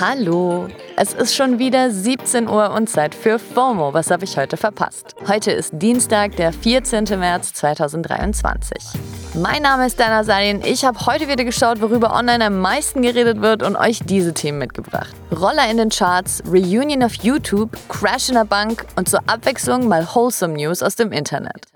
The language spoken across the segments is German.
Hallo, es ist schon wieder 17 Uhr und Zeit für FOMO. Was habe ich heute verpasst? Heute ist Dienstag, der 14. März 2023. Mein Name ist Dana Salin. Ich habe heute wieder geschaut, worüber online am meisten geredet wird und euch diese Themen mitgebracht. Roller in den Charts, Reunion auf YouTube, Crash in der Bank und zur Abwechslung mal Wholesome News aus dem Internet.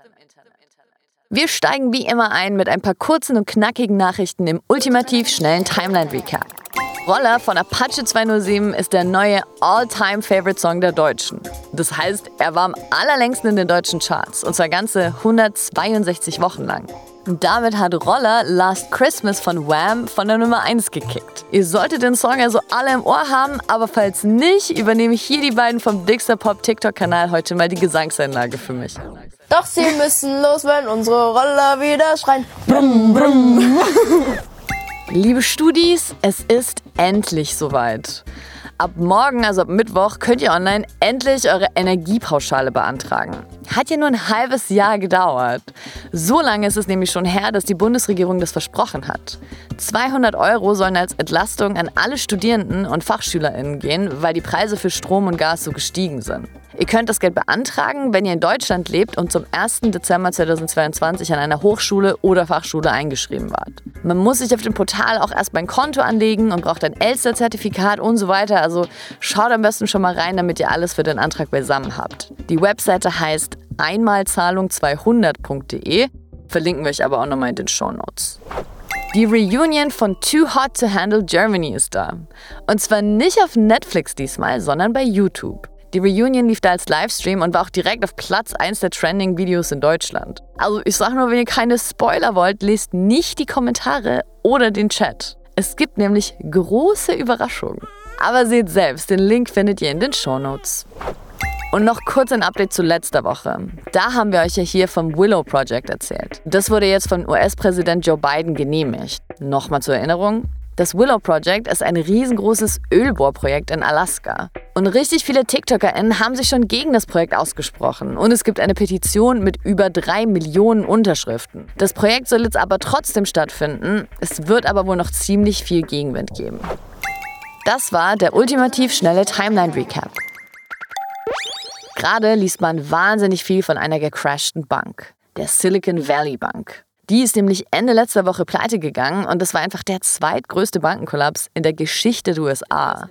Wir steigen wie immer ein mit ein paar kurzen und knackigen Nachrichten im ultimativ schnellen Timeline-Recap. Roller von Apache 207 ist der neue All-Time-Favorite-Song der Deutschen. Das heißt, er war am allerlängsten in den deutschen Charts, und zwar ganze 162 Wochen lang. Und damit hat Roller Last Christmas von Wham von der Nummer 1 gekickt. Ihr solltet den Song also alle im Ohr haben, aber falls nicht, übernehme ich hier die beiden vom Dixter Pop TikTok-Kanal heute mal die Gesangseinlage für mich. Doch sie müssen los, wenn unsere Roller wieder schreien. Brumm, brumm. Liebe Studis, es ist endlich soweit. Ab morgen, also ab Mittwoch, könnt ihr online endlich eure Energiepauschale beantragen. Hat ja nur ein halbes Jahr gedauert. So lange ist es nämlich schon her, dass die Bundesregierung das versprochen hat. 200 Euro sollen als Entlastung an alle Studierenden und FachschülerInnen gehen, weil die Preise für Strom und Gas so gestiegen sind. Ihr könnt das Geld beantragen, wenn ihr in Deutschland lebt und zum 1. Dezember 2022 an einer Hochschule oder Fachschule eingeschrieben wart. Man muss sich auf dem Portal auch erstmal ein Konto anlegen und braucht ein Elster-Zertifikat und so weiter. Also schaut am besten schon mal rein, damit ihr alles für den Antrag beisammen habt. Die Webseite heißt einmalzahlung200.de. Verlinken wir euch aber auch nochmal in den Show Notes. Die Reunion von Too Hot to Handle Germany ist da. Und zwar nicht auf Netflix diesmal, sondern bei YouTube. Die Reunion lief da als Livestream und war auch direkt auf Platz 1 der Trending-Videos in Deutschland. Also ich sag nur, wenn ihr keine Spoiler wollt, lest nicht die Kommentare oder den Chat. Es gibt nämlich große Überraschungen. Aber seht selbst, den Link findet ihr in den Shownotes. Und noch kurz ein Update zu letzter Woche. Da haben wir euch ja hier vom Willow Project erzählt. Das wurde jetzt von US-Präsident Joe Biden genehmigt. Nochmal zur Erinnerung, das Willow Project ist ein riesengroßes Ölbohrprojekt in Alaska. Und richtig viele TikTokerInnen haben sich schon gegen das Projekt ausgesprochen. Und es gibt eine Petition mit über drei Millionen Unterschriften. Das Projekt soll jetzt aber trotzdem stattfinden. Es wird aber wohl noch ziemlich viel Gegenwind geben. Das war der ultimativ schnelle Timeline Recap. Gerade liest man wahnsinnig viel von einer gecrashten Bank, der Silicon Valley Bank. Die ist nämlich Ende letzter Woche pleite gegangen und das war einfach der zweitgrößte Bankenkollaps in der Geschichte der USA.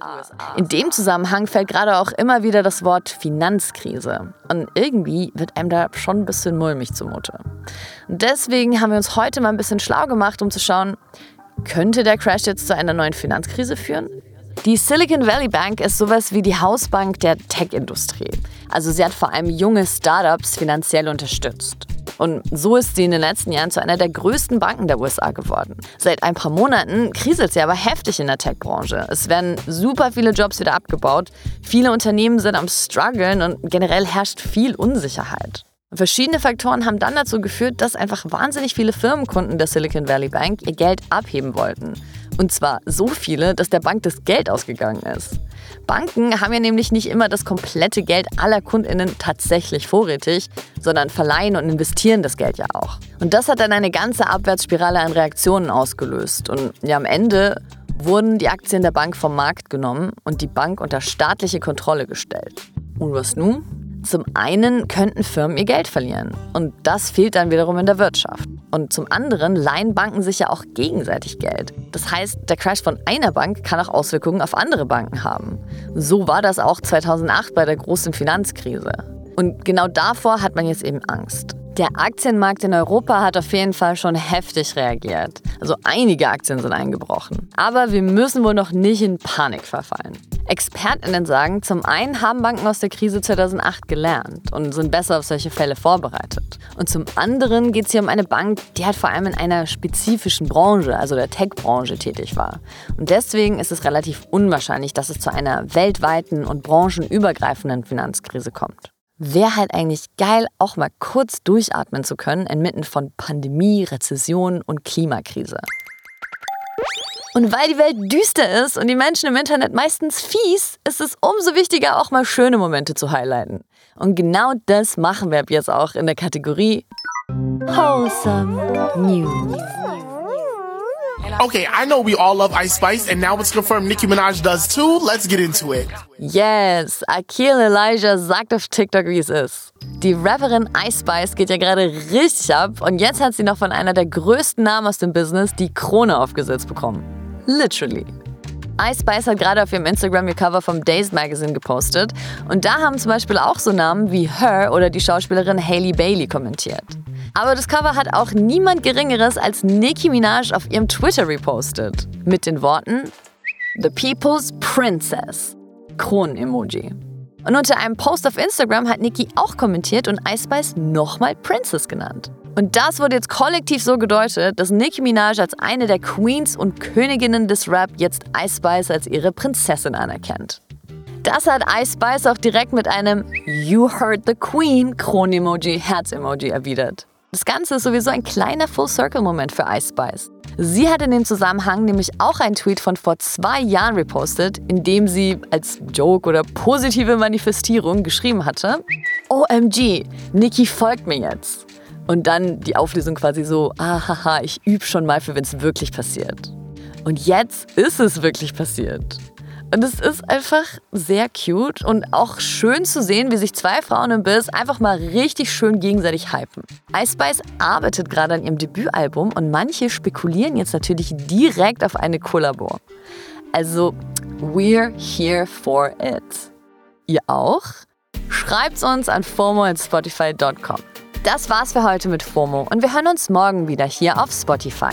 In dem Zusammenhang fällt gerade auch immer wieder das Wort Finanzkrise. Und irgendwie wird einem da schon ein bisschen mulmig zumute. Und deswegen haben wir uns heute mal ein bisschen schlau gemacht, um zu schauen, könnte der Crash jetzt zu einer neuen Finanzkrise führen? Die Silicon Valley Bank ist sowas wie die Hausbank der Tech-Industrie. Also sie hat vor allem junge Startups finanziell unterstützt. Und so ist sie in den letzten Jahren zu einer der größten Banken der USA geworden. Seit ein paar Monaten kriselt sie aber heftig in der Tech-Branche. Es werden super viele Jobs wieder abgebaut, viele Unternehmen sind am struggeln und generell herrscht viel Unsicherheit. Verschiedene Faktoren haben dann dazu geführt, dass einfach wahnsinnig viele Firmenkunden der Silicon Valley Bank ihr Geld abheben wollten. Und zwar so viele, dass der Bank das Geld ausgegangen ist. Banken haben ja nämlich nicht immer das komplette Geld aller KundInnen tatsächlich vorrätig, sondern verleihen und investieren das Geld ja auch. Und das hat dann eine ganze Abwärtsspirale an Reaktionen ausgelöst. Und ja, am Ende wurden die Aktien der Bank vom Markt genommen und die Bank unter staatliche Kontrolle gestellt. Und was nun? Zum einen könnten Firmen ihr Geld verlieren und das fehlt dann wiederum in der Wirtschaft. Und zum anderen leihen Banken sich ja auch gegenseitig Geld. Das heißt, der Crash von einer Bank kann auch Auswirkungen auf andere Banken haben. So war das auch 2008 bei der großen Finanzkrise. Und genau davor hat man jetzt eben Angst. Der Aktienmarkt in Europa hat auf jeden Fall schon heftig reagiert. Also einige Aktien sind eingebrochen. Aber wir müssen wohl noch nicht in Panik verfallen. Expertinnen sagen, zum einen haben Banken aus der Krise 2008 gelernt und sind besser auf solche Fälle vorbereitet. Und zum anderen geht es hier um eine Bank, die halt vor allem in einer spezifischen Branche, also der Tech-Branche, tätig war. Und deswegen ist es relativ unwahrscheinlich, dass es zu einer weltweiten und branchenübergreifenden Finanzkrise kommt. Wäre halt eigentlich geil, auch mal kurz durchatmen zu können inmitten von Pandemie, Rezession und Klimakrise. Und weil die Welt düster ist und die Menschen im Internet meistens fies, ist es umso wichtiger, auch mal schöne Momente zu highlighten. Und genau das machen wir ab jetzt auch in der Kategorie Wholesome News. Okay, I know we all love Ice Spice, and now it's confirmed Nicki Minaj does too. Let's get into it. Yes, Akil Elijah sagt auf TikTok, wie es ist. Die Rapperin Ice Spice geht ja gerade richtig ab und jetzt hat sie noch von einer der größten Namen aus dem Business die Krone aufgesetzt bekommen. Literally. Ice Spice hat gerade auf ihrem Instagram ihr Cover vom Days Magazine gepostet und da haben zum Beispiel auch so Namen wie Her oder die Schauspielerin Hailey Bailey kommentiert. Aber das Cover hat auch niemand Geringeres als Nicki Minaj auf ihrem Twitter repostet. Mit den Worten The People's Princess. Kronen-Emoji. Und unter einem Post auf Instagram hat Nicki auch kommentiert und Ice Spice nochmal Princess genannt. Und das wurde jetzt kollektiv so gedeutet, dass Nicki Minaj als eine der Queens und Königinnen des Rap jetzt Ice Spice als ihre Prinzessin anerkennt. Das hat Ice Spice auch direkt mit einem You heard the Queen Kron-Emoji, Herz-Emoji erwidert. Das Ganze ist sowieso ein kleiner Full-Circle-Moment für Ice Spice. Sie hat in dem Zusammenhang nämlich auch einen Tweet von vor zwei Jahren repostet, in dem sie als Joke oder positive Manifestierung geschrieben hatte: OMG, Nikki folgt mir jetzt. Und dann die Auflösung quasi so: Ahaha, ich übe schon mal für, wenn es wirklich passiert. Und jetzt ist es wirklich passiert. Und es ist einfach sehr cute und auch schön zu sehen, wie sich zwei Frauen im Biss einfach mal richtig schön gegenseitig hypen. Ice Spice arbeitet gerade an ihrem Debütalbum und manche spekulieren jetzt natürlich direkt auf eine Kollabo. Also, we're here for it. Ihr auch? Schreibt's uns an fomo@spotify.com. Das war's für heute mit FOMO und wir hören uns morgen wieder hier auf Spotify.